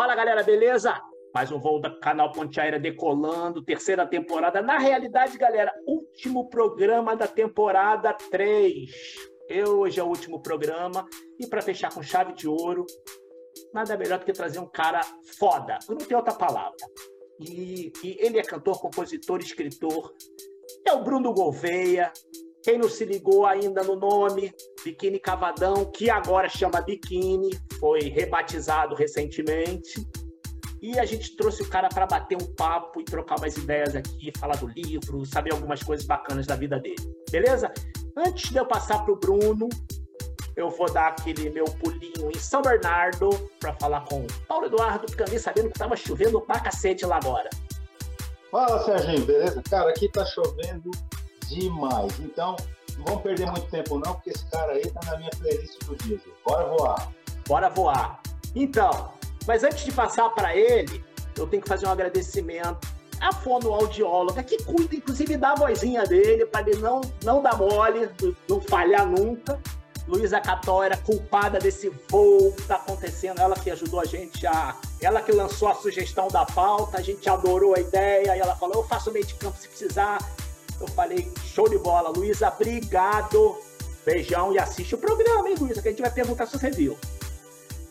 Fala galera, beleza? Mais um voo do canal Ponte Aérea decolando, terceira temporada. Na realidade, galera, último programa da temporada 3. Eu, hoje é o último programa e para fechar com chave de ouro, nada melhor do que trazer um cara foda. Não tenho outra palavra. E, e ele é cantor, compositor, escritor. É o Bruno Gouveia, quem não se ligou ainda no nome, Biquíni Cavadão, que agora chama Biquíni, foi rebatizado recentemente. E a gente trouxe o cara para bater um papo e trocar umas ideias aqui, falar do livro, saber algumas coisas bacanas da vida dele. Beleza? Antes de eu passar para o Bruno, eu vou dar aquele meu pulinho em São Bernardo para falar com Paulo Eduardo, porque eu sabendo que estava chovendo pra cacete lá agora. Fala, Serginho, beleza? Cara, aqui tá chovendo demais. Então, não vamos perder muito tempo não, porque esse cara aí tá na minha playlist do dia. Bora voar. Bora voar. Então, mas antes de passar para ele, eu tenho que fazer um agradecimento à fonoaudióloga, que cuida inclusive da vozinha dele, para ele não, não dar mole, não falhar nunca. Luísa Cató era culpada desse voo que está acontecendo, ela que ajudou a gente a. Ela que lançou a sugestão da pauta, a gente adorou a ideia, e ela falou: eu faço meio de campo se precisar, eu falei, show de bola, Luísa, obrigado. Beijão e assiste o programa, hein, Luísa, que a gente vai perguntar se você viu.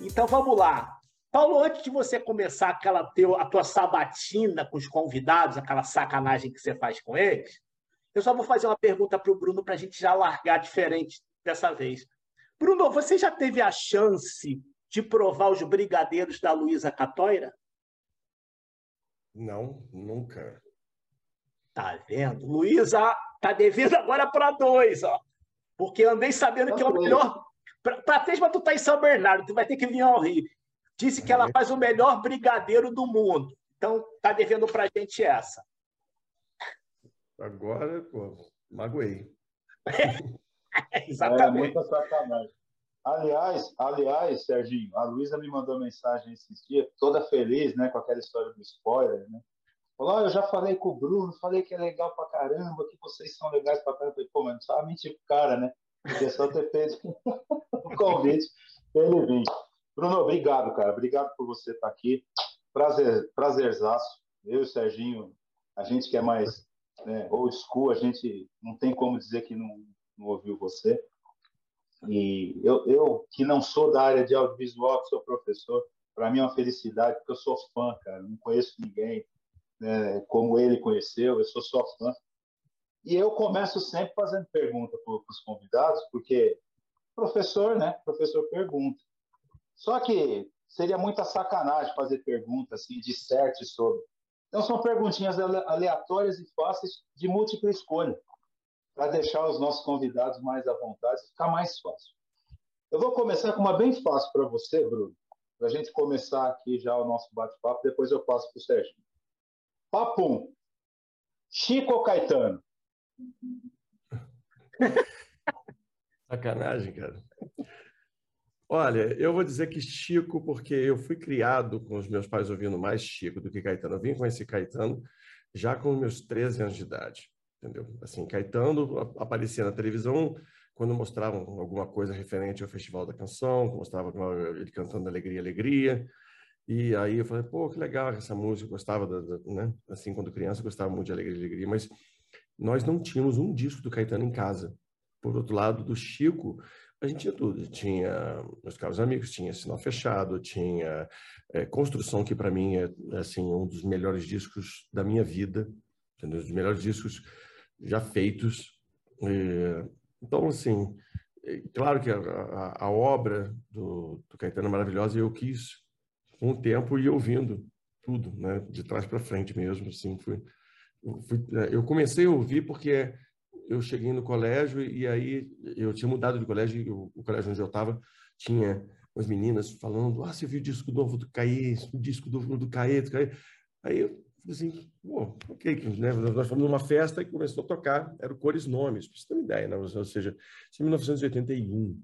Então vamos lá. Paulo, antes de você começar aquela teu, a tua sabatina com os convidados, aquela sacanagem que você faz com eles, eu só vou fazer uma pergunta para o Bruno para a gente já largar diferente dessa vez. Bruno, você já teve a chance de provar os brigadeiros da Luísa Catoira? Não, nunca. Tá vendo? Luísa tá devendo agora para dois, ó. Porque andei sabendo que é o melhor. Para três, mas tu tá em São Bernardo, tu vai ter que vir ao Rio. Disse que ela é. faz o melhor brigadeiro do mundo. Então, tá devendo pra gente essa. Agora, pô, magoei. É, exatamente. É muita sacanagem. Aliás, aliás, Serginho, a Luísa me mandou mensagem esses dias, toda feliz, né, com aquela história do spoiler, né? Falou, oh, eu já falei com o Bruno, falei que é legal pra caramba, que vocês são legais pra caramba. falei, pô, mas não mentir pro cara, né? Porque só ter feito o convite ele vir. Bruno, obrigado, cara. Obrigado por você estar aqui. Prazer, prazerzaço. Eu e o Serginho, a gente que é mais né, old school, a gente não tem como dizer que não, não ouviu você. E eu, eu, que não sou da área de audiovisual, que sou professor, para mim é uma felicidade, porque eu sou fã, cara. Não conheço ninguém né, como ele conheceu, eu sou só fã. E eu começo sempre fazendo pergunta para os convidados, porque professor, né? Professor pergunta. Só que seria muita sacanagem fazer pergunta assim de certo sobre. Então são perguntinhas aleatórias e fáceis de múltipla escolha, para deixar os nossos convidados mais à vontade, ficar mais fácil. Eu vou começar com uma bem fácil para você, Bruno, para a gente começar aqui já o nosso bate-papo, depois eu passo para o Sérgio. Papum. Chico ou Caetano? Sacanagem, cara. Olha, eu vou dizer que Chico, porque eu fui criado com os meus pais ouvindo mais Chico do que Caetano. Eu vim conhecer Caetano já com meus 13 anos de idade, entendeu? Assim, Caetano aparecia na televisão quando mostravam alguma coisa referente ao Festival da Canção, mostrava ele cantando Alegria, Alegria. E aí eu falei, pô, que legal essa música, gostava, da, da, né? Assim, quando criança, gostava muito de Alegria e Alegria, mas nós não tínhamos um disco do Caetano em casa. Por outro lado, do Chico, a gente tinha tudo. Tinha Meus Caros Amigos, tinha Sinal Fechado, tinha é, Construção, que para mim é assim, um dos melhores discos da minha vida? Um dos melhores discos já feitos. Então, assim, é, claro que a, a, a obra do, do Caetano é maravilhosa e eu quis o tempo e ouvindo tudo, né, de trás para frente mesmo, assim, fui, fui, é, eu comecei a ouvir porque eu cheguei no colégio e aí eu tinha mudado de colégio, e o, o colégio onde eu estava tinha umas meninas falando, ah, você viu o disco novo do Caê, o disco novo do Caê, do. Aí eu assim, pô, ok, né? nós fomos numa festa e começou a tocar, era o Cores Nomes, para você ter uma ideia, né? ou seja, em 1981,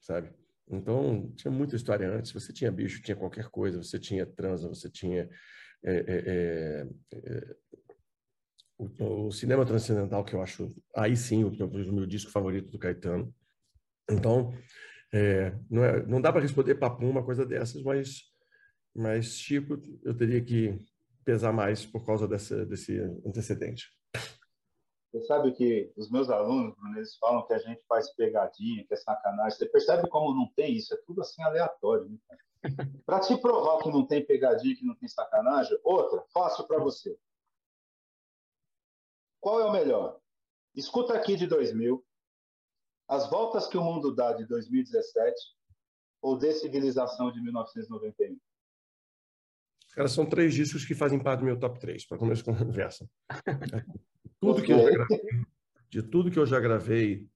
sabe? Então, tinha muita história antes. Você tinha bicho, tinha qualquer coisa, você tinha transa, você tinha é, é, é, o, o, cinema transcendental, que eu acho, aí sim, o, o meu disco favorito do Caetano. Então, não, é, não dá para responder papum uma coisa dessas, mas mas Chico eu teria que pesar mais por causa dessa, desse antecedente. Você sabe que os meus alunos, eles falam que a gente faz pegadinha, que é sacanagem. Você percebe como não tem isso? É tudo assim aleatório. Né, para te provar que não tem pegadinha, que não tem sacanagem, outra, fácil para você. Qual é o melhor? Escuta aqui de 2000, As Voltas que o Mundo Dá de 2017 ou Decivilização de 1991? Cara, são três discos que fazem parte do meu top 3, para começar a conversa. tudo que eu já gravei, de tudo que eu já gravei,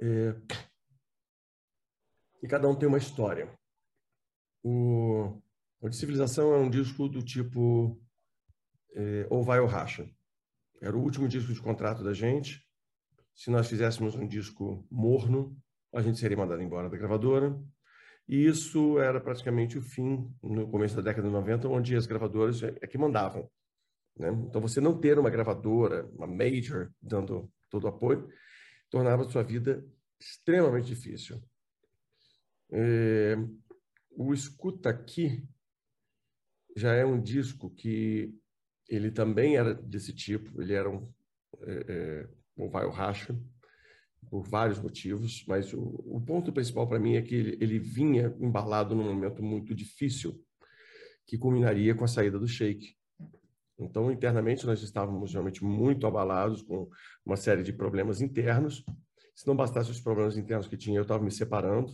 é... e cada um tem uma história. O, o de Civilização é um disco do tipo é, ou vai ou racha. Era o último disco de contrato da gente. Se nós fizéssemos um disco morno, a gente seria mandado embora da gravadora. E isso era praticamente o fim, no começo da década de 90, onde as gravadoras é, é que mandavam. Né? Então, você não ter uma gravadora, uma major, dando todo o apoio, tornava sua vida extremamente difícil. É, o Escuta Aqui já é um disco que ele também era desse tipo, ele era um, é, é, um vai racha, por vários motivos, mas o, o ponto principal para mim é que ele, ele, vinha embalado num momento muito difícil, que culminaria com a saída do Sheik. Então, internamente, nós estávamos realmente muito abalados com uma série de problemas internos. Se não bastasse os problemas internos que tinha, eu estava me separando.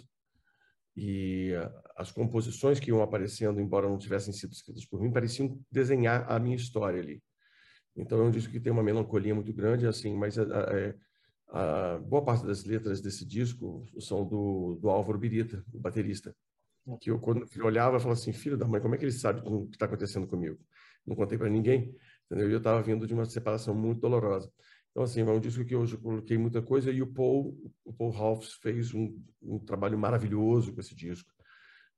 E as composições que iam aparecendo, embora não tivessem sido escritas por mim, pareciam desenhar a minha história ali. Então, é um disco que tem uma melancolia muito grande, assim, mas a, a, a boa parte das letras desse disco são do, do Álvaro Birita, o baterista. Que eu, quando eu olhava, eu falava assim: filho da mãe, como é que ele sabe o que está acontecendo comigo? Não contei para ninguém, entendeu? E eu estava vindo de uma separação muito dolorosa. Então, assim, é um disco que hoje eu coloquei muita coisa e o Paul, o Paul Ralphs fez um, um trabalho maravilhoso com esse disco.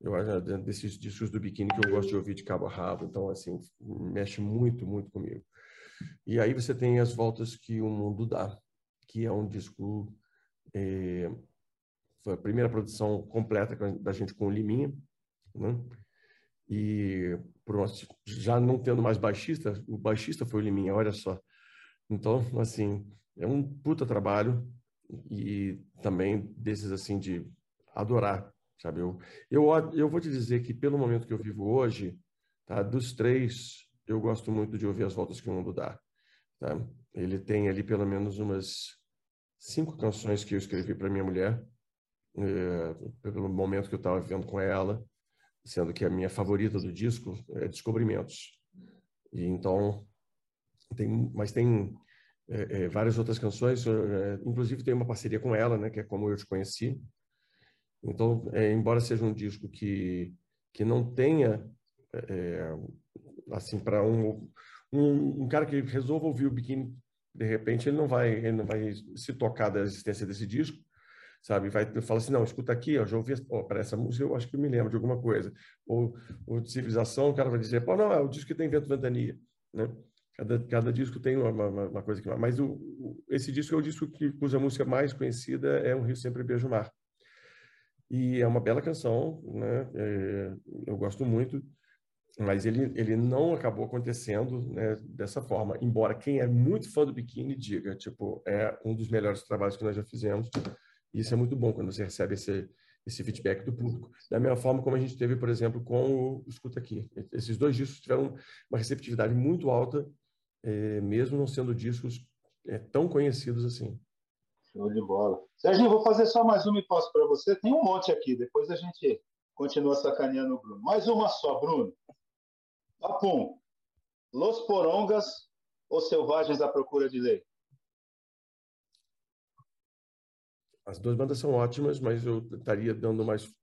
Eu acho é desses discos do Biquíni que eu gosto de ouvir de cabo a rabo, então, assim, mexe muito, muito comigo. E aí você tem as voltas que o mundo dá, que é um disco é, foi a primeira produção completa da gente com o Liminha, né? E já não tendo mais baixista, o baixista foi o Liminha, olha só. Então, assim, é um puta trabalho e também desses assim de adorar, sabe? Eu, eu, eu vou te dizer que pelo momento que eu vivo hoje, tá? Dos três, eu gosto muito de ouvir as voltas que o mundo dá, tá? Ele tem ali pelo menos umas cinco canções que eu escrevi para minha mulher, é, pelo momento que eu estava vivendo com ela, sendo que a minha favorita do disco é Descobrimentos. E então tem, mas tem é, é, várias outras canções, é, inclusive tem uma parceria com ela, né, que é como eu te conheci. Então, é, embora seja um disco que que não tenha é, assim para um, um, um cara que resolva ouvir o biquíni de repente ele não vai ele não vai se tocar da existência desse disco sabe? Vai fala assim, não, escuta aqui, ó, já ouvi oh, para essa música, eu acho que me lembro de alguma coisa. Ou, de civilização, o cara vai dizer, pô, não, é o disco que tem vento ventania, né? Cada, cada disco tem uma, uma, uma coisa que mas o, o, esse disco é o disco que cuja música mais conhecida é um Rio sempre beijo mar e é uma bela canção né é, eu gosto muito mas ele ele não acabou acontecendo né, dessa forma embora quem é muito fã do Biquíni diga tipo é um dos melhores trabalhos que nós já fizemos isso é muito bom quando você recebe esse, esse feedback do público. Da mesma forma como a gente teve, por exemplo, com o Escuta Aqui. Esses dois discos tiveram uma receptividade muito alta, é, mesmo não sendo discos é, tão conhecidos assim. Show de bola. Serginho, vou fazer só mais uma hipótese para você. Tem um monte aqui, depois a gente continua sacaneando o Bruno. Mais uma só, Bruno. Papum. Los Porongas ou Selvagens à Procura de Lei? As duas bandas são ótimas, mas eu estaria dando mais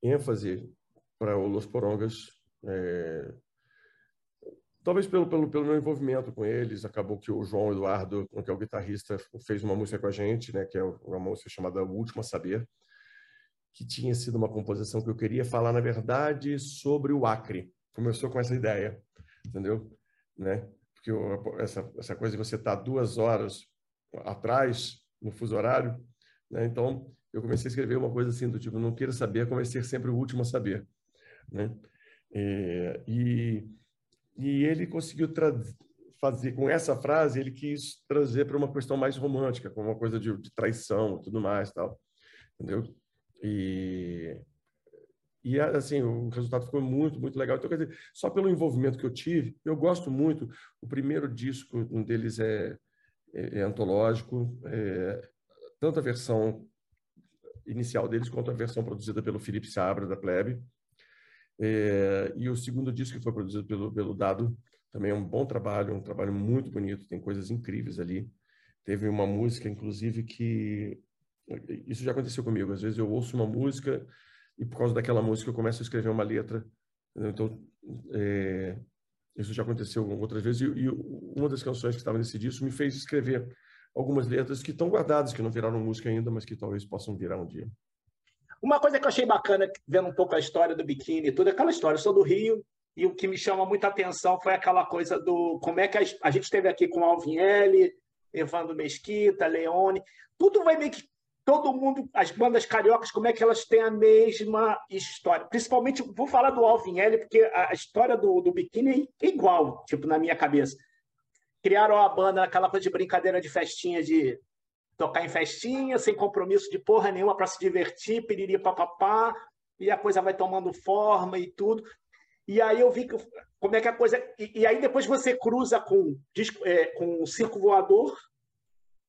ênfase para o Los Porongas. É... Talvez pelo, pelo, pelo meu envolvimento com eles, acabou que o João Eduardo, que é o guitarrista, fez uma música com a gente, né, que é uma música chamada O Último a Saber, que tinha sido uma composição que eu queria falar, na verdade, sobre o Acre. Começou com essa ideia, entendeu? Né? Porque essa, essa coisa de você estar tá duas horas atrás no fuso horário, né? Então, eu comecei a escrever uma coisa assim do tipo, não quero saber, como é ser sempre o último a saber. Né? É, e, e ele conseguiu fazer, com essa frase, ele quis trazer para uma questão mais romântica, como uma coisa de, de traição tudo mais, tal. Entendeu? E, e assim, o resultado ficou muito, muito legal. Então, quer dizer, só pelo envolvimento que eu tive, eu gosto muito. O primeiro disco, um deles é, é, é antológico, é, tanto a versão inicial deles quanto a versão produzida pelo Felipe Sabra, da Plebe. É, e o segundo disco que foi produzido pelo, pelo Dado, também é um bom trabalho, um trabalho muito bonito, tem coisas incríveis ali. Teve uma música, inclusive, que. Isso já aconteceu comigo. Às vezes eu ouço uma música e, por causa daquela música, eu começo a escrever uma letra. Então, é... isso já aconteceu outras vezes. E, e uma das canções que estava nesse disco me fez escrever algumas letras que estão guardadas, que não viraram música ainda, mas que talvez possam virar um dia. Uma coisa que eu achei bacana, vendo um pouco a história do biquíni, toda aquela história, eu sou do Rio, e o que me chama muita atenção foi aquela coisa do como é que a, a gente esteve aqui com Alvinelli, Evandro Mesquita, Leone, tudo vai meio que todo mundo, as bandas cariocas, como é que elas têm a mesma história. Principalmente, vou falar do Alvinelli, porque a, história do, do biquíni é igual, tipo, na minha cabeça criaram a banda aquela coisa de brincadeira de festinha, de tocar em festinha, sem compromisso de porra nenhuma para se divertir, piriri papapá, e a coisa vai tomando forma e tudo. E aí eu vi que, como é que a coisa. E, e aí depois você cruza com, é, com Circo Voador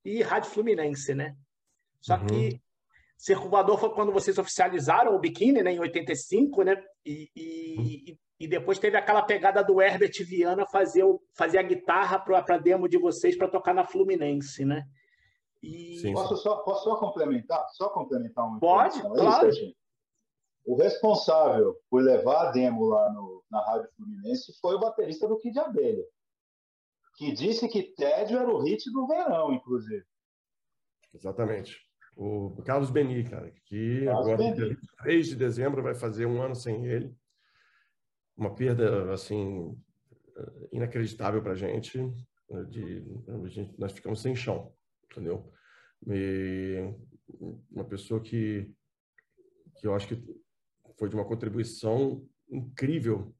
e Rádio Fluminense, né? Só uhum. que Circo Voador foi quando vocês oficializaram o biquíni, né, em 85, né? E, e, uhum. E depois teve aquela pegada do Herbert Viana fazer, fazer a guitarra para a demo de vocês para tocar na Fluminense, né? E... Sim, posso, só, posso só complementar? Só complementar uma Pode, claro. Isso, o responsável por levar a demo lá no, na Rádio Fluminense foi o baterista do Kid Abelha, que disse que Tédio era o hit do verão, inclusive. Exatamente. O Carlos Beni, cara, que Carlos agora, Beni. 3 de dezembro, vai fazer um ano sem ele uma perda assim inacreditável para a gente, nós ficamos sem chão, entendeu? E uma pessoa que que eu acho que foi de uma contribuição incrível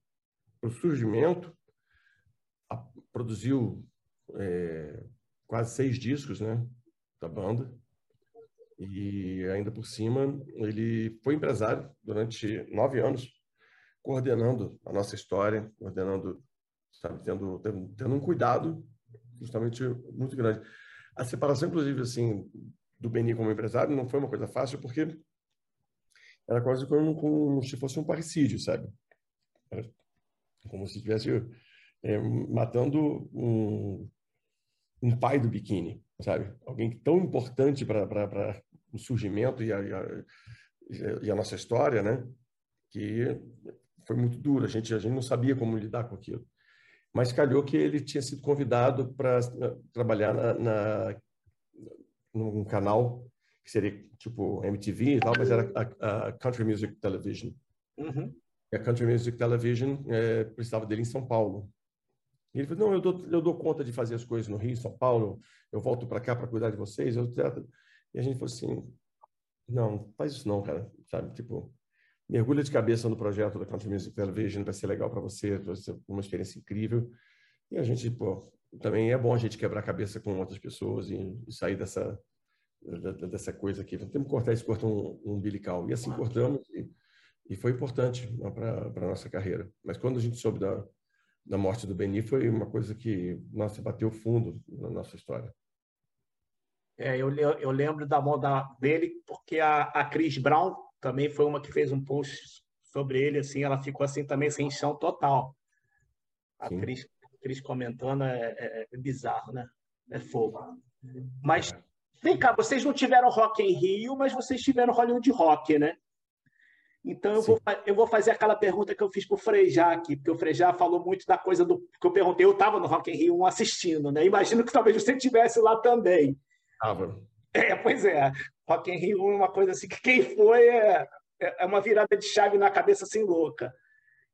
para o surgimento, a, produziu é, quase seis discos, né, da banda. E ainda por cima, ele foi empresário durante nove anos coordenando a nossa história, coordenando, sabe, tendo, tendo, tendo um cuidado justamente muito grande. A separação, inclusive, assim, do Beni como empresário não foi uma coisa fácil, porque era quase como, como se fosse um parricídio, sabe? Era como se estivesse é, matando um, um pai do biquíni, sabe? Alguém tão importante para o surgimento e a, e, a, e a nossa história, né? Que foi muito duro, a gente, a gente não sabia como lidar com aquilo. Mas calhou que ele tinha sido convidado para eh, trabalhar na, na, num canal que seria tipo MTV e tal, mas era a, a Country Music Television. Uhum. E a Country Music Television é, precisava dele em São Paulo. E ele falou, não, eu dou, eu dou conta de fazer as coisas no Rio, São Paulo, eu volto para cá para cuidar de vocês. Eu, e a gente falou assim, não, faz isso não, cara, sabe? Tipo, mergulha de cabeça no projeto da Country Music Television, vai ser legal para você, vai ser uma experiência incrível. E a gente, pô, também é bom a gente quebrar a cabeça com outras pessoas e, e sair dessa dessa coisa aqui. Temos que cortar esse cordão umbilical. E assim cortamos e, e foi importante né, para a nossa carreira. Mas quando a gente soube da, da morte do Beni, foi uma coisa que, nossa, bateu fundo na nossa história. É, eu, eu lembro da moda dele porque a, a Chris Brown também foi uma que fez um post sobre ele, assim, ela ficou assim também sem chão total. A Cris, Cris comentando é, é, é, bizarro, né? É fogo. Mas, vem cá, vocês não tiveram Rock em Rio, mas vocês tiveram Hollywood Rock, né? Então eu vou, eu vou fazer aquela pergunta que eu fiz para o Frejá aqui, porque o Frejá falou muito da coisa do que eu perguntei. Eu estava no Rock in Rio 1 assistindo, né? Imagino que talvez você estivesse lá também. Estava. É, pois é. Rock in Rio é uma coisa assim que quem foi é, é uma virada de chave na cabeça assim louca.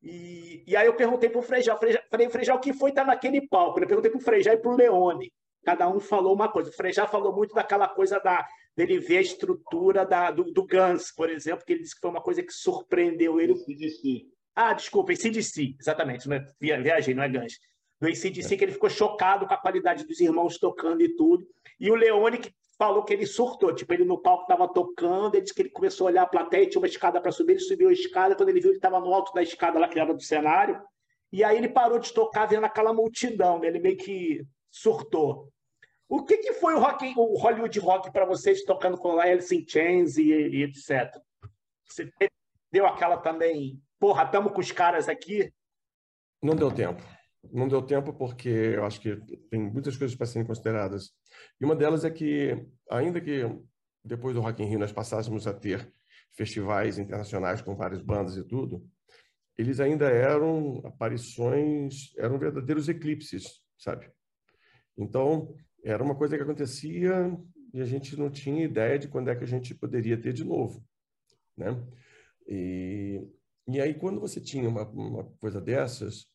E, e aí eu perguntei para o Frejá, falei, Frejá, o que foi estar naquele palco? Eu perguntei para o Frejá e para o Leone. Cada um falou uma coisa. O Frejá falou muito daquela coisa da, dele ver a estrutura da, do, do Guns, por exemplo, que ele disse que foi uma coisa que surpreendeu ele. Ah, desculpa, ACDC, exatamente, não é, viajei, não é Guns. Do ACDC, é. que ele ficou chocado com a qualidade dos irmãos tocando e tudo. E o Leone que falou que ele surtou, tipo, ele no palco estava tocando, ele disse que ele começou a olhar a plateia, tinha uma escada para subir, ele subiu a escada, quando ele viu, ele estava no alto da escada lá que era do cenário, e aí ele parou de tocar vendo aquela multidão, né? ele meio que surtou. O que, que foi o, rock, o Hollywood Rock para vocês tocando com Alice in Chains e, e etc? Você deu aquela também, porra, estamos com os caras aqui? Não deu tempo. Não deu tempo porque eu acho que tem muitas coisas para serem consideradas. E uma delas é que, ainda que depois do Rock in Rio nós passássemos a ter festivais internacionais com várias bandas e tudo, eles ainda eram aparições, eram verdadeiros eclipses, sabe? Então, era uma coisa que acontecia e a gente não tinha ideia de quando é que a gente poderia ter de novo, né? E, e aí, quando você tinha uma, uma coisa dessas,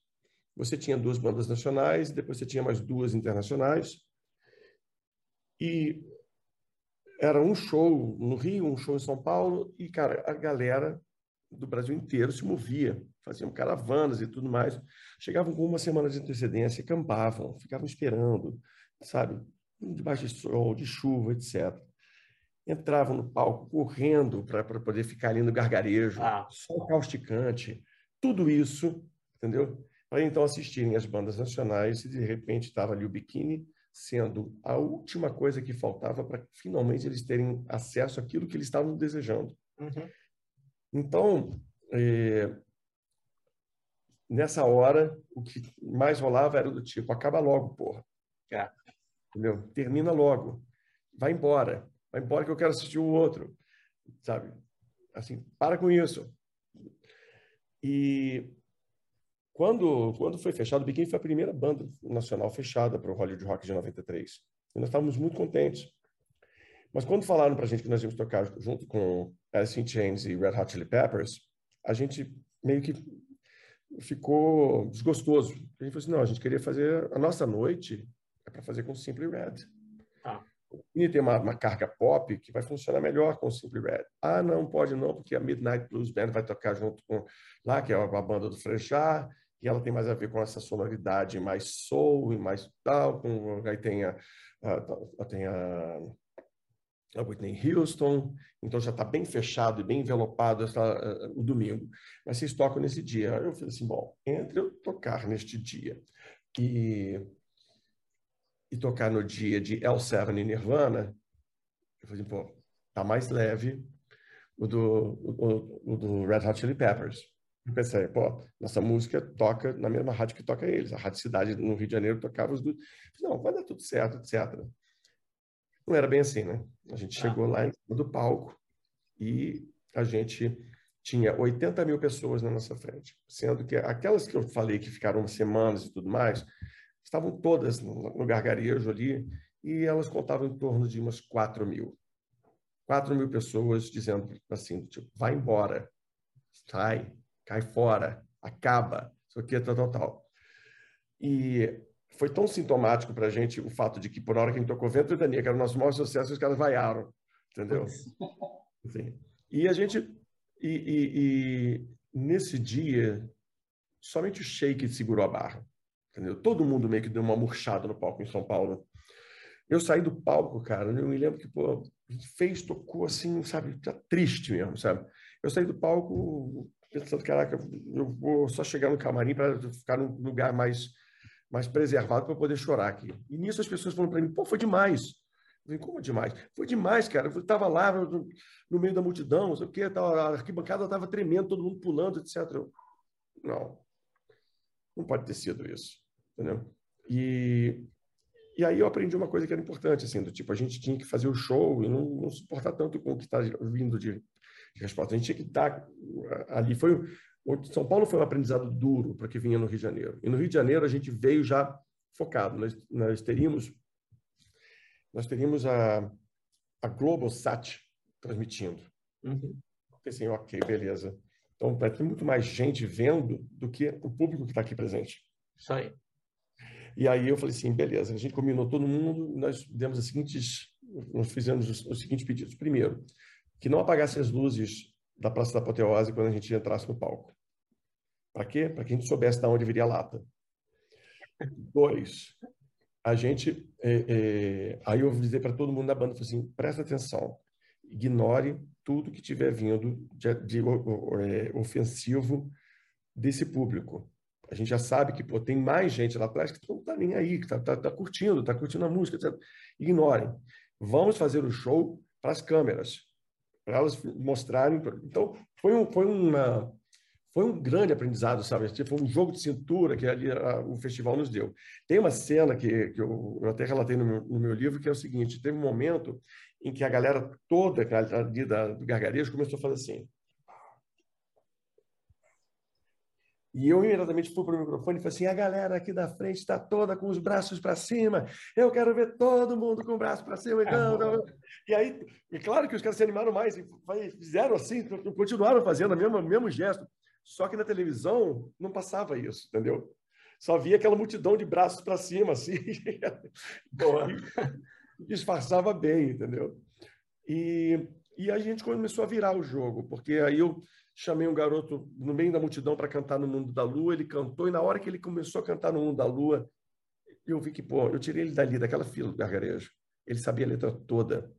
você tinha duas bandas nacionais, depois você tinha mais duas internacionais, e era um show no Rio, um show em São Paulo, e, cara, a galera do Brasil inteiro se movia, faziam caravanas e tudo mais. Chegavam com uma semana de antecedência, acampavam, ficavam esperando, sabe, debaixo de sol, de chuva, etc. Entravam no palco correndo para poder ficar ali no gargarejo, ah. sol causticante, tudo isso, entendeu? Para então assistirem as bandas nacionais e de repente estava ali o biquíni sendo a última coisa que faltava para finalmente eles terem acesso àquilo que eles estavam desejando. Uhum. Então, é, nessa hora, o que mais rolava era do tipo, acaba logo, porra. É. Entendeu? Termina logo. Vai embora. Vai embora que eu quero assistir o outro. Sabe? Assim, para com isso. E quando, quando foi fechado, o Biquíni foi a primeira banda nacional fechada para o Hollywood Rock de 93. E nós estávamos muito contentes. Mas quando falaram para a gente que nós íamos tocar junto com Alice in Chains e Red Hot Chili Peppers, a gente meio que ficou desgostoso. A gente falou assim, não, a gente queria fazer a nossa noite é para fazer com Simply Red. Ah. E tem uma, uma, carga pop que vai funcionar melhor com Simply Red. Ah, não, pode não, porque a Midnight Blues Band vai tocar junto com lá, que é a, a banda do Frechard, e ela tem mais a ver com essa sonoridade mais soul e mais tal, com, aí tem a, a, tem a a Whitney Houston, então já está bem fechado e bem envelopado essa, o domingo. Mas vocês tocam nesse dia. Eu falei assim, bom, entre eu tocar neste dia e, e tocar no dia de L7 e Nirvana, eu falei, pô, tá mais leve o do, o, o do Red Hot Chili Peppers. Eu pensei, pô, nossa música toca na mesma rádio que toca eles. A Rádio Cidade no Rio de Janeiro tocava os do... Não, vai dar tudo certo, etc. Não era bem assim, né? A gente ah. chegou lá em cima do palco e a gente tinha 80 mil pessoas na nossa frente, sendo que aquelas que eu falei que ficaram semanas e tudo mais, estavam todas no, gargarejo ali e elas contavam em torno de umas 4 mil. 4 mil pessoas dizendo assim, tipo, vai embora, sai, cai fora, acaba, isso aqui, tal, tal, tal. E foi tão sintomático para a gente o fato de que, por hora que a gente tocou Vento e Dania, que era o nosso maior sucesso, os caras vaiaram, entendeu? Enfim. E a gente... E, e, e, nesse dia, somente o Shake segurou a barra, entendeu? Todo mundo meio que deu uma murchada no palco em São Paulo. Eu saí do palco, cara, eu me lembro que, pô, fez, tocou assim, sabe, tá triste mesmo, sabe? Eu saí do palco pensando, caraca, eu vou só chegar no camarim para ficar num lugar mais mais preservado para poder chorar aqui. E nisso as pessoas falam para mim, pô, foi demais. Eu falei, como demais? Foi demais, cara. Eu estava lá no, no, meio da multidão, não sei o quê, tava, a arquibancada estava tremendo, todo mundo pulando, etc. Eu, não, não pode ter sido isso, entendeu? E, e aí eu aprendi uma coisa que era importante, assim, do tipo, a gente tinha que fazer o show e não, não suportar tanto com o que está vindo de, resposta. A gente tinha que estar ali. Foi, são Paulo foi um aprendizado duro para que vinha no Rio de Janeiro. E no Rio de Janeiro a gente veio já focado. Nós, nós teríamos nós teríamos a, a Globosat transmitindo. Uhum. Assim, ok, beleza. Então vai ter muito mais gente vendo do que o público que está aqui presente. Isso aí. E aí eu falei assim, beleza. A gente combinou todo mundo. Nós demos as seguintes, nós fizemos os, os seguintes pedidos. Primeiro, que não apagasse as luzes da Praça da Apoteose quando a gente entrasse no palco. Para quê? Para que a gente soubesse de onde viria a lata. Dois, a gente. É, é, aí eu vou dizer para todo mundo da banda assim: presta atenção, ignore tudo que tiver vindo de, de, de é, ofensivo desse público. A gente já sabe que pô, tem mais gente lá atrás que não está nem aí, que está tá, tá curtindo, está curtindo a música, etc. Ignorem. Vamos fazer o show para as câmeras, para elas mostrarem. Então, foi, um, foi, uma, foi um grande aprendizado, sabe? Tipo, foi um jogo de cintura que ali a, o festival nos deu. Tem uma cena que, que eu, eu até relatei no meu, no meu, livro, que é o seguinte: teve um momento em que a galera toda ali da, do gargarejo começou a fazer assim. E eu imediatamente fui para o microfone e falei assim: a galera aqui da frente está toda com os braços para cima, eu quero ver todo mundo com o braço para cima. Então, não. E aí, é claro que os caras se animaram mais, fizeram assim, continuaram fazendo o mesmo, mesmo gesto. Só que na televisão não passava isso, entendeu? Só via aquela multidão de braços para cima, assim. disfarçava bem, entendeu? E, e a gente começou a virar o jogo, porque aí eu chamei um garoto no meio da multidão para cantar no Mundo da Lua, ele cantou, e na hora que ele começou a cantar no Mundo da Lua, eu vi que, pô, eu tirei ele dali, daquela fila do gargarejo. Ele sabia a letra toda.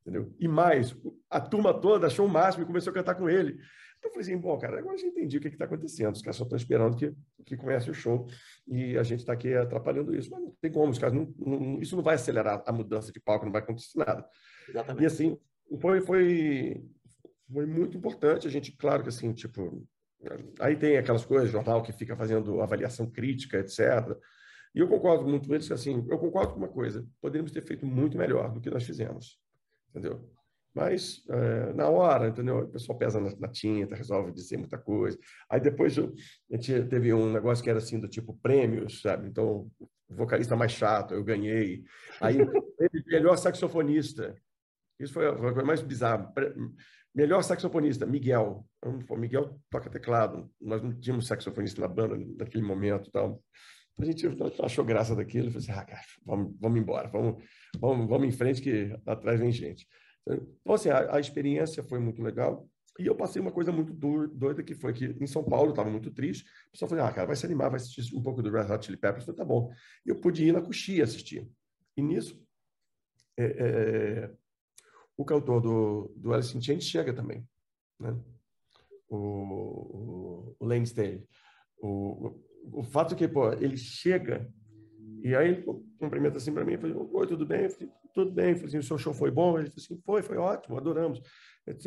Entendeu? E mais, a turma toda achou o máximo e começou a cantar com ele. Então eu falei assim, bom, cara, agora a gente entendi o que está acontecendo. Os caras só estão esperando que, que comece o show e a gente está aqui atrapalhando isso. Mas não tem como, os caras não, não, isso não vai acelerar a mudança de palco, não vai acontecer nada. Exatamente. E assim, foi, foi, foi muito importante. A gente, claro que assim, tipo, aí tem aquelas coisas, jornal que fica fazendo avaliação crítica, etc. E eu concordo muito com eles assim, eu concordo com uma coisa, poderíamos ter feito muito melhor do que nós fizemos, entendeu? Mas, é, na hora, entendeu? O pessoal pesa na, na, tinta, resolve dizer muita coisa. Aí depois eu, a gente teve um negócio que era assim, do tipo prêmios, sabe? Então, o vocalista mais chato, eu ganhei. Aí, melhor saxofonista. Isso foi a coisa mais bizarra. Melhor saxofonista, Miguel. O Miguel toca teclado. Nós não tínhamos saxofonista na banda naquele momento. Tal. A gente achou graça daquilo e falou assim: ah, cara, vamos, vamos embora, vamos, vamos, vamos em frente que atrás vem gente. Então, assim, a, a experiência foi muito legal. E eu passei uma coisa muito doida, que foi que em São Paulo estava muito triste. O pessoal falou, ah, cara, vai se animar, vai assistir um pouco do Red Hot Chili Peppers. Eu falei, tá bom. E eu pude ir na Coxia assistir. E nisso, é, é, o cantor do, do Alice in Chains chega também, né? O, o, o Lane Staley. O, o fato é que, pô, ele chega e aí ele cumprimenta assim para mim, falou, oi, tudo bem? Eu falei, tudo bem. Eu falei assim, o seu show foi bom? Ele falou assim, foi, foi ótimo, adoramos, etc.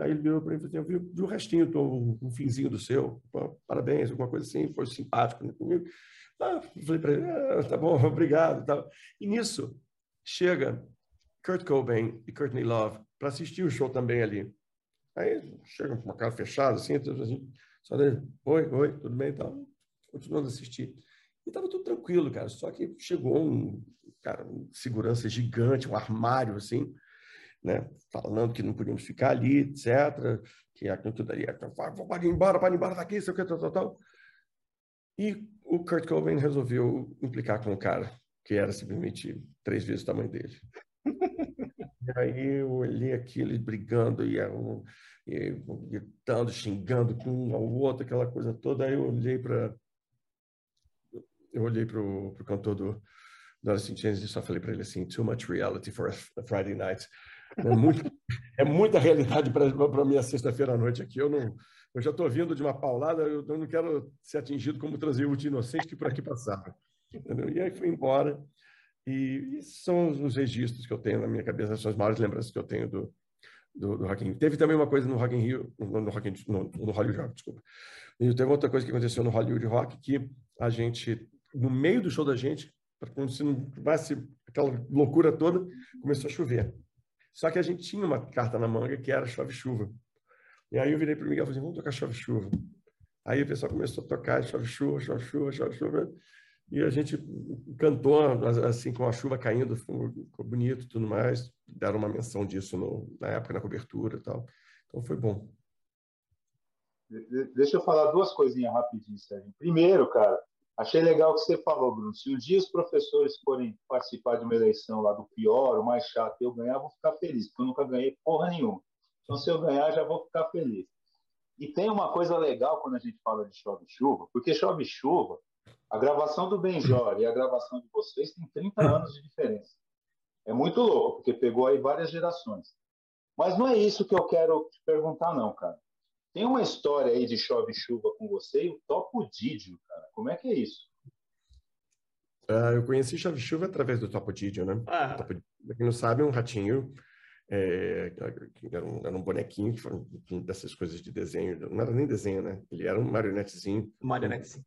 Aí ele virou para mim e falou assim, eu vi, vi o restinho, tô, um finzinho do seu, pô, parabéns, alguma coisa assim, foi simpático né, comigo. Ah, falei para ele, ah, tá bom, obrigado. Tá. E nisso, chega Kurt Cobain e Courtney Love para assistir o show também ali. Aí chega com uma cara fechada, assim, assim só dele, oi, oi, tudo bem e tal. Continuando a assistir. E estava tudo tranquilo, cara. Só que chegou um, cara, um segurança gigante, um armário, assim, né? Falando que não podíamos ficar ali, etc. Que aquilo tudo ali, pode ir embora, pode ir embora daqui, sei o que, tal, tal, tal. E o Kurt Cobain resolveu implicar com o cara, que era simplesmente três vezes o tamanho dele. E aí eu olhei aquilo, brigando e, e gritando, xingando com um ao outro, aquela coisa toda. Aí eu olhei para eu olhei para o cantor do, Alice in e só falei para ele assim, too much reality for a Friday night. É, muito, é muita realidade para minha sexta-feira à noite aqui. Eu não, eu já estou vindo de uma paulada, eu, não quero ser atingido como transeunte inocente que por aqui passava. E aí fui embora. E, e são os registros que eu tenho na minha cabeça, são as maiores lembranças que eu tenho do, do, do Rock in Rio. Teve também uma coisa no Rock in Rio, no, no, Rock in, no, no Hollywood Rock, desculpa. E teve outra coisa que aconteceu no Hollywood Rock que a gente, no meio do show da gente, como se não tivesse aquela loucura toda, começou a chover. Só que a gente tinha uma carta na manga que era chove-chuva. E aí eu virei para o Miguel e falei, vamos tocar chove-chuva. Aí o pessoal começou a tocar chove-chuva, chove-chuva, chove-chuva. E a gente cantou assim com a chuva caindo, ficou bonito, tudo mais. Deram uma menção disso no, na época na cobertura, e tal. Então foi bom. Deixa eu falar duas coisinhas rapidinho, Sérgio. Primeiro, cara, achei legal o que você falou, Bruno. Se um dia os professores forem participar de uma eleição lá do pior, o mais chato, eu ganhar, vou ficar feliz, porque eu nunca ganhei porra nenhuma. Então, se eu ganhar, já vou ficar feliz. E tem uma coisa legal quando a gente fala de Chove Chuva, porque Chove Chuva, a gravação do Benjor e a gravação de vocês tem 30 anos de diferença. É muito louco, porque pegou aí várias gerações. Mas não é isso que eu quero te perguntar, não, cara. Tem uma história aí de Chove Chuva com você e o Topo Didio, cara. Como é que é isso? Uh, eu conheci Chove Chuva através do Topo Didio, né? Ah. Topo, quem não sabe, é um ratinho é, era, um, era, um, bonequinho dessas coisas de desenho, não era nem desenho, né? Ele era um marionetezinho. Marionetezinho.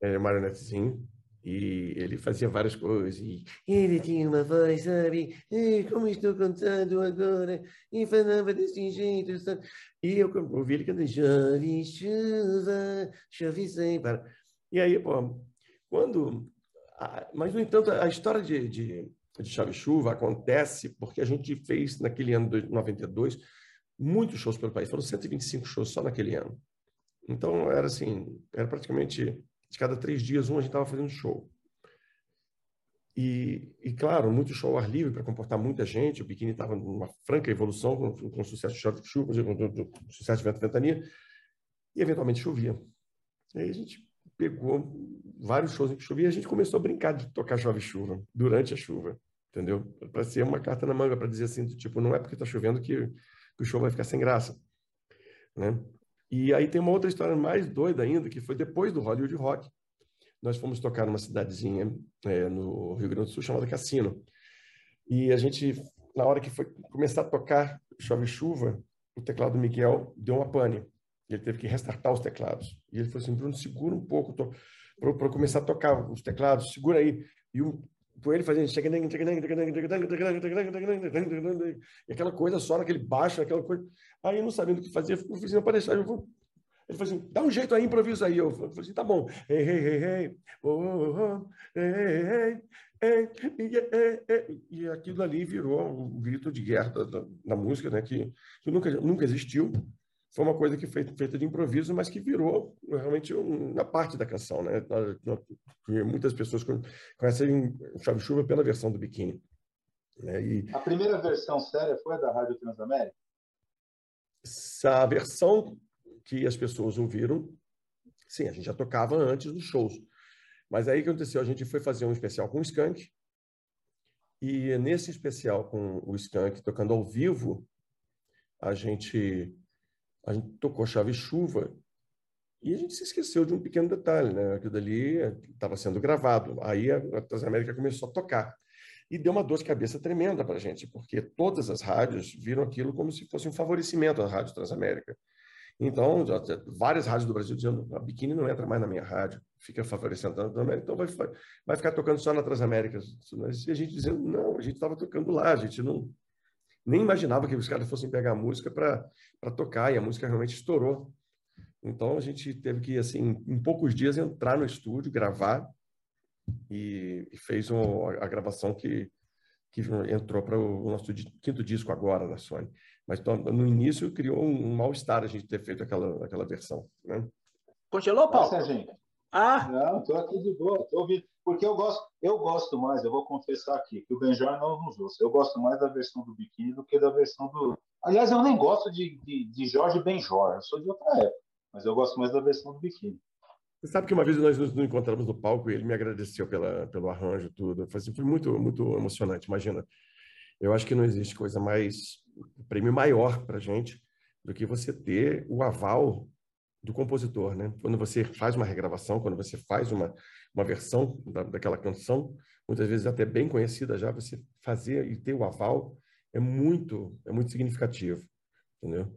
É, marionetezinho. E ele fazia várias coisas. E ele tinha uma voz, sabe? como estou contando agora? E falava desse jeito, sabe? E eu ouvi ele cantando chove, chuva, chove sem para. E aí, pô, quando. Mas, no entanto, a história de, de de chave-chuva acontece porque a gente fez, naquele ano de 92, muitos shows pelo país. Foram 125 shows só naquele ano. Então, era assim, era praticamente de cada três dias um a gente estava fazendo show. E, e, claro, muito show ao ar livre para comportar muita gente. O Biquíni estava numa franca evolução com, com sucesso de chave chuva, com o sucesso de vento ventania. E eventualmente chovia. E aí a gente pegou vários shows em que chovia e a gente começou a brincar de tocar chove-chuva durante a chuva entendeu? Para ser uma carta na manga, para dizer assim, tipo, não é porque está chovendo que, que, o show vai ficar sem graça, né? E aí tem uma outra história mais doida ainda, que foi depois do Hollywood Rock. Nós fomos tocar numa cidadezinha é, no Rio Grande do Sul chamada Cassino. E a gente, na hora que foi começar a tocar Chove Chuva, o teclado do Miguel deu uma pane. Ele teve que restartar os teclados. E ele falou assim, Bruno, segura um pouco para começar a tocar os teclados, segura aí. E o com ele fazendo e aquela coisa só naquele baixo, aquela coisa. Aí eu não sabendo o que fazer, eu fiz para deixar, eu vou. Ele falou assim, dá um jeito aí, improvisa aí. Eu falei assim, tá bom. Oh, e aquilo ali virou um grito de guerra da, da, da música, né? Que, que nunca, nunca existiu foi uma coisa que foi feita de improviso, mas que virou realmente uma parte da canção, né? Muitas pessoas conhecem Chave Chuva pela versão do Biquíni. Né? E... A primeira versão séria foi a da Rádio Transamérica? A versão que as pessoas ouviram, sim, a gente já tocava antes dos shows. Mas aí o que aconteceu? A gente foi fazer um especial com o Skank, e nesse especial com o Skank tocando ao vivo, a gente a gente tocou chave-chuva e a gente se esqueceu de um pequeno detalhe, né? Aquilo dali estava sendo gravado. Aí a, a Transamérica começou a tocar. E deu uma dor de cabeça tremenda para a gente, porque todas as rádios viram aquilo como se fosse um favorecimento à Rádio Transamérica. Então, várias rádios do Brasil dizendo, a Biquíni não entra mais na minha rádio, fica favorecendo a Transamérica, então vai, vai ficar tocando só na Transamérica. E a gente dizendo, não, a gente estava tocando lá, a gente não, nem imaginava que os caras fossem pegar a música para tocar, e a música realmente estourou. Então a gente teve que, assim, em poucos dias entrar no estúdio, gravar, e, e fez um, a gravação que, que entrou para o nosso quinto disco agora da Sony. Mas no início criou um, um mal-estar a gente ter feito aquela, aquela versão. Né? Congelou, Paulo? Nossa, gente. Ah! Não, estou aqui de boa, estou ouvindo. Porque eu gosto, eu gosto mais, eu vou confessar aqui, que o Benjar não nos ouça. Eu gosto mais da versão do Biquíni do que da versão do. Aliás, eu nem gosto de, de, de Jorge Benjor, eu sou de outra época, mas eu gosto mais da versão do Biquíni. Você sabe que uma vez nós nos encontramos no palco e ele me agradeceu pela, pelo arranjo tudo. Foi, assim, foi muito, muito emocionante. Imagina, eu acho que não existe coisa mais, prêmio maior para gente do que você ter o aval do compositor, né? Quando você faz uma regravação, quando você faz uma, uma versão da, daquela canção, muitas vezes até bem conhecida já, você fazer e ter o aval é muito, é muito significativo, entendeu?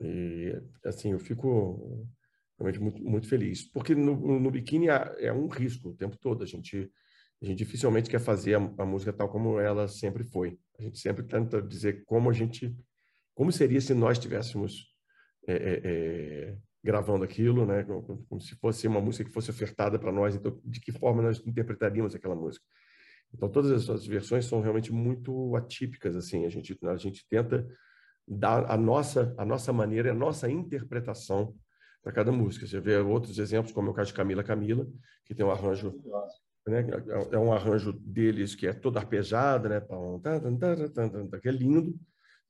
E, assim, eu fico realmente muito, muito feliz. Porque no, no biquíni é um risco o tempo todo. A gente, a gente dificilmente quer fazer a, a, música tal como ela sempre foi. A gente sempre tenta dizer como a gente, como seria se nós tivéssemos é, é, é gravando aquilo, né? Como, como, se fosse uma música que fosse ofertada para nós. Então, de que forma nós interpretaríamos aquela música? Então, todas essas versões são realmente muito atípicas, assim. A gente a gente tenta dar a nossa a nossa maneira, a nossa interpretação para cada música. Você vê outros exemplos, como é o caso de Camila Camila, que tem um arranjo né? É um arranjo deles que é todo arpejado, né? Que é lindo.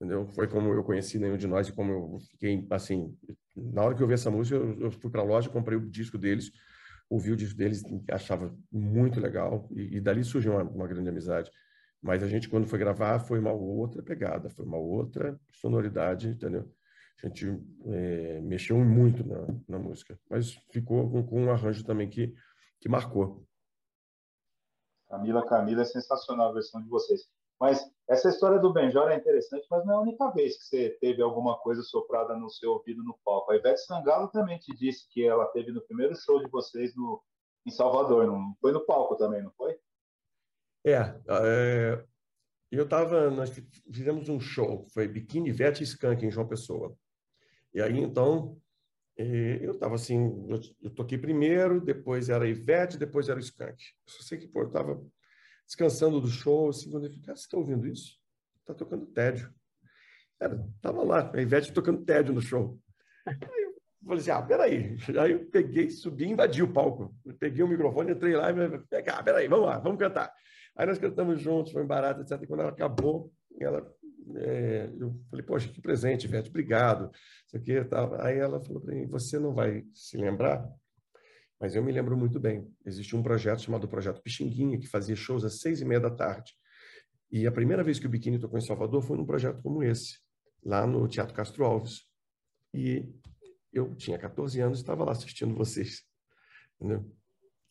Entendeu? Foi como eu conheci nenhum de nós e como eu fiquei, assim, na hora que eu vi essa música, eu, eu fui para a loja, comprei o disco deles, ouvi o disco deles, achava muito legal e, e dali surgiu uma, uma, grande amizade. Mas a gente, quando foi gravar, foi uma outra pegada, foi uma outra sonoridade, entendeu? A gente é, mexeu muito na, na, música, mas ficou com, com um arranjo também que, que marcou. Camila, Camila, é sensacional a versão de vocês. Mas essa história do Benjor é interessante, mas não é a única vez que você teve alguma coisa soprada no seu ouvido no palco. A Ivete Sangalo também te disse que ela teve no primeiro show de vocês no, em Salvador. Não foi no palco também, não foi? É, é eu estava, nós fizemos um show, foi Biquíni Ivete e Skank em João Pessoa. E aí, então, é, eu estava assim, eu toquei primeiro, depois era Ivete, depois era o Skank. Eu só sei que, pô, eu estava descansando do show, eu fiquei, ah, você está ouvindo isso? Está tocando tédio. Era, tava lá, a Ivete tocando tédio no show. Aí eu falei assim, ah, peraí. Aí eu peguei, subi e invadi o palco. Eu peguei o microfone, entrei lá e falei, ah, peraí, vamos lá, vamos cantar. Aí nós cantamos juntos, foi barato, etc. E quando ela acabou, ela, é, eu falei, poxa, que presente, Ivete, obrigado. Isso aqui, Aí ela falou para mim, você não vai se lembrar mas eu me lembro muito bem. Existia um projeto chamado Projeto Pixinguinha, que fazia shows às seis e meia da tarde. E a primeira vez que o Biquíni tocou em Salvador foi num projeto como esse, lá no Teatro Castro Alves. E eu tinha 14 anos e estava lá assistindo vocês. Entendeu?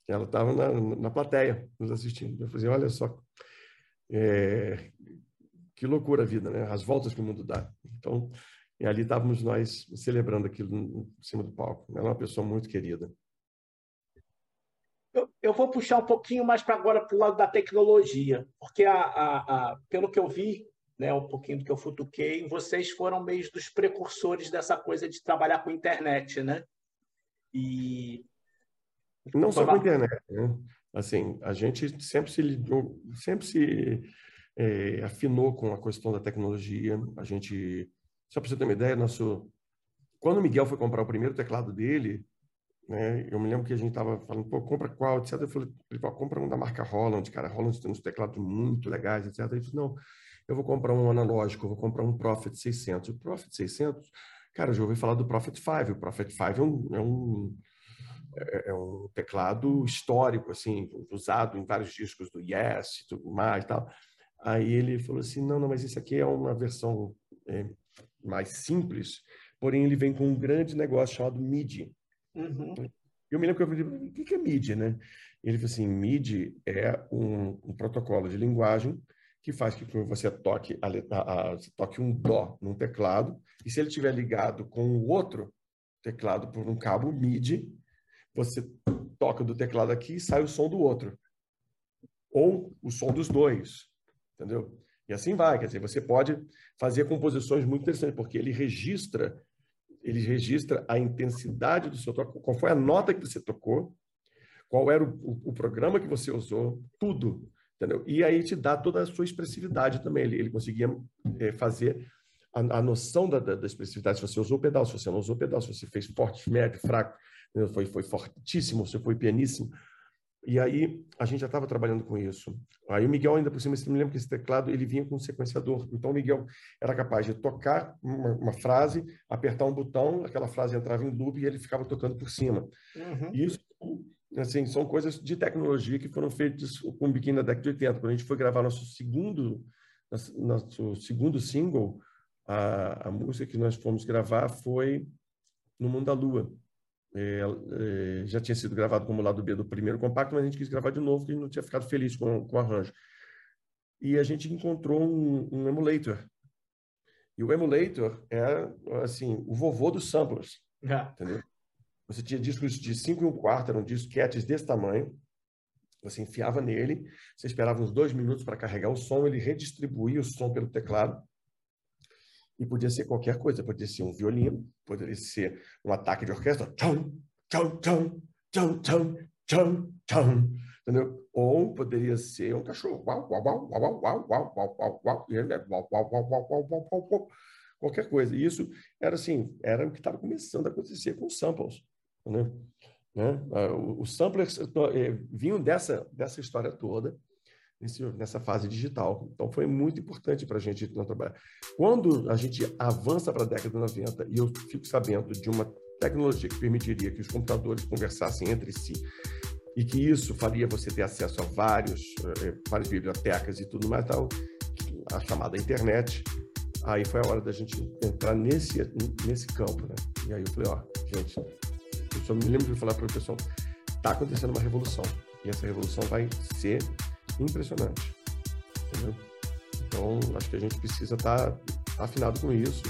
Ela estava na, na plateia, nos assistindo. Eu falei, olha só, é, que loucura a vida, né? As voltas que o mundo dá. Então, e ali estávamos nós celebrando aquilo em cima do palco. Ela é uma pessoa muito querida eu, vou puxar um pouquinho mais para agora para o lado da tecnologia, porque a, a, a, pelo que eu vi, né, um pouquinho do que eu futuquei, vocês foram meio dos precursores dessa coisa de trabalhar com internet, né? E não só com a internet, né? Assim, a gente sempre se lidou, sempre se é, afinou com a questão da tecnologia. A gente, só para você ter uma ideia, nosso quando o Miguel foi comprar o primeiro teclado dele, né? Eu me lembro que a gente estava falando, pô, compra qual, etc. Eu falei, ele falou, compra um da marca Holland, cara. Holland tem uns teclados muito legais, etc. Ele disse, não, eu vou comprar um analógico, eu vou comprar um Prophet 600. O Prophet 600, cara, eu já ouvi falar do Prophet 5. O Prophet 5 é um, é um, é, é um teclado histórico, assim, usado em vários discos do Yes e tudo mais e tal. Aí ele falou assim, não, não, mas isso aqui é uma versão é, mais simples, porém ele vem com um grande negócio chamado MIDI. Uhum. Eu me lembro que eu falei, o que é MIDI, né? Ele falou assim, MIDI é um, um protocolo de linguagem que faz que você toque, a, a, toque um dó num teclado, e se ele estiver ligado com o outro teclado por um cabo MIDI, você toca do teclado aqui e sai o som do outro. Ou o som dos dois, entendeu? E assim vai, quer dizer, você pode fazer composições muito interessantes, porque ele registra ele registra a intensidade do seu toque, qual foi a nota que você tocou, qual era o, o, o programa que você usou, tudo. Entendeu? E aí te dá toda a sua expressividade também. Ele, ele conseguia é, fazer a, a noção da, da, da, expressividade. Se você usou o pedal, se você não usou o pedal, se você fez forte, médio, fraco, foi, foi fortíssimo, se foi pianíssimo. E aí a gente já estava trabalhando com isso. Aí o Miguel ainda por cima, você me lembra que esse teclado ele vinha com um sequenciador. Então o Miguel era capaz de tocar uma, uma frase, apertar um botão, aquela frase entrava em loop e ele ficava tocando por cima. Uhum. Isso assim são coisas de tecnologia que foram feitas com o Biquíni da década de 80. Quando a gente foi gravar nosso segundo nosso segundo single, a, a música que nós fomos gravar foi No Mundo da Lua é, é, já tinha sido gravado como lado B do primeiro compacto, mas a gente quis gravar de novo, porque a gente não tinha ficado feliz com, com o arranjo. E a gente encontrou um, um emulator. E o emulator é, assim, o vovô dos samplers. É. Entendeu? Você tinha discos de 5 e um quarto, eram disquetes desse tamanho. Você enfiava nele, você esperava uns dois minutos para carregar o som, ele redistribuía o som pelo teclado e podia ser qualquer coisa, podia ser um violino, poderia ser um ataque de orquestra, tchum, tchum, tchum, tchum, tchum, tchum, tchum, entendeu? Ou poderia ser um cachorro, e qualquer coisa. E isso era assim, era o que estava começando a acontecer com os samples, né? Né? Os samplers vinham dessa, dessa história toda, nesse, nessa fase digital. Então, foi muito importante para a gente não trabalhar. Quando a gente avança para a década de 90 e eu fico sabendo de uma tecnologia que permitiria que os computadores conversassem entre si e que isso faria você ter acesso a vários, eh, várias bibliotecas e tudo mais, tal, a chamada internet, aí foi a hora da gente entrar nesse, nesse campo, né? E aí eu falei, ó, gente, eu só me lembro de falar para o pessoal, tá acontecendo uma revolução, e essa revolução vai ser impressionante, entendeu? Então, acho que a gente precisa estar tá afinado com isso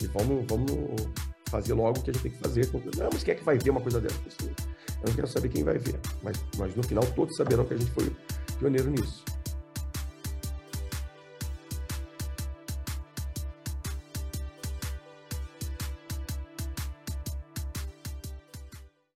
e vamos, vamos fazer logo o que a gente tem que fazer. Não, mas quem é que vai ver uma coisa dessa? Eu não quero saber quem vai ver, mas, mas no final todos saberão que a gente foi pioneiro nisso.